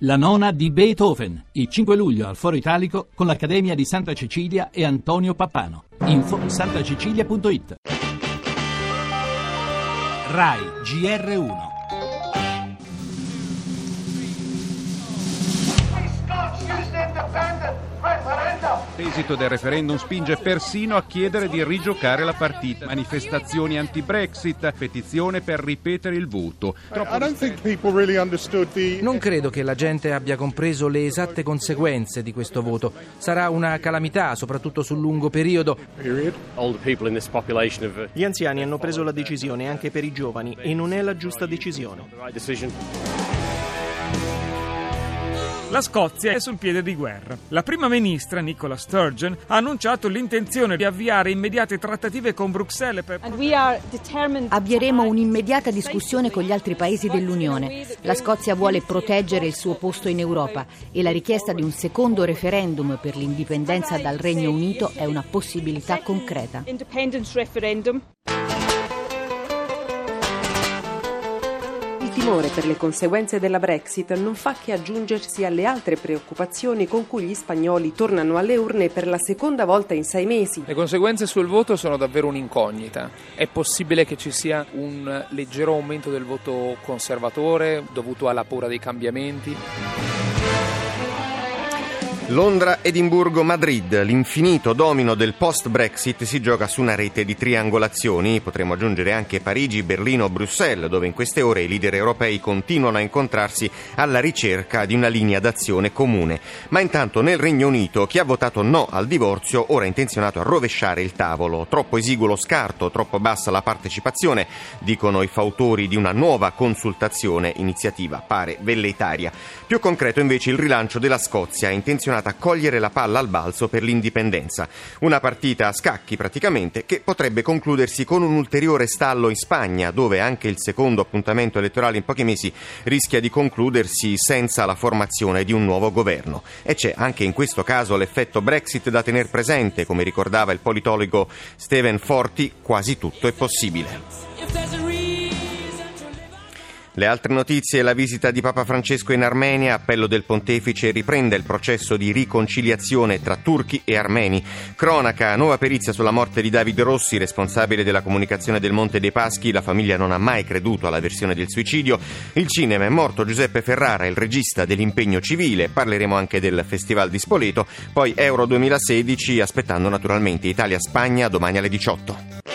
La nona di Beethoven, il 5 luglio al Foro Italico con l'Accademia di Santa Cecilia e Antonio Pappano. Info santacecilia.it RAI GR1 L'esito del referendum spinge persino a chiedere di rigiocare la partita. Manifestazioni anti-Brexit, petizione per ripetere il voto. Non credo che la gente abbia compreso le esatte conseguenze di questo voto. Sarà una calamità, soprattutto sul lungo periodo. Gli anziani hanno preso la decisione anche per i giovani e non è la giusta decisione. La Scozia è sul piede di guerra. La prima ministra, Nicola Sturgeon, ha annunciato l'intenzione di avviare immediate trattative con Bruxelles per... Avvieremo un'immediata discussione con gli altri paesi dell'Unione. La Scozia vuole proteggere il suo posto in Europa e la richiesta di un secondo referendum per l'indipendenza dal Regno Unito è una possibilità concreta. Timore per le conseguenze della Brexit non fa che aggiungersi alle altre preoccupazioni con cui gli spagnoli tornano alle urne per la seconda volta in sei mesi. Le conseguenze sul voto sono davvero un'incognita. È possibile che ci sia un leggero aumento del voto conservatore dovuto alla paura dei cambiamenti? Londra, Edimburgo, Madrid. L'infinito domino del post-Brexit si gioca su una rete di triangolazioni. Potremmo aggiungere anche Parigi, Berlino, Bruxelles, dove in queste ore i leader europei continuano a incontrarsi alla ricerca di una linea d'azione comune. Ma intanto nel Regno Unito chi ha votato no al divorzio ora è intenzionato a rovesciare il tavolo. Troppo esiguo lo scarto, troppo bassa la partecipazione, dicono i fautori di una nuova consultazione, iniziativa pare velleitaria. Più concreto invece il rilancio della Scozia, intenzionato a cogliere la palla al balzo per l'indipendenza. Una partita a scacchi praticamente che potrebbe concludersi con un ulteriore stallo in Spagna, dove anche il secondo appuntamento elettorale in pochi mesi rischia di concludersi senza la formazione di un nuovo governo. E c'è anche in questo caso l'effetto Brexit da tenere presente, come ricordava il politologo Steven Forti, quasi tutto è possibile. Le altre notizie, la visita di Papa Francesco in Armenia, appello del pontefice riprende il processo di riconciliazione tra turchi e armeni. Cronaca, nuova perizia sulla morte di Davide Rossi, responsabile della comunicazione del Monte dei Paschi, la famiglia non ha mai creduto alla versione del suicidio. Il cinema è morto Giuseppe Ferrara, il regista dell'impegno civile, parleremo anche del Festival di Spoleto, poi Euro 2016, aspettando naturalmente Italia-Spagna domani alle 18.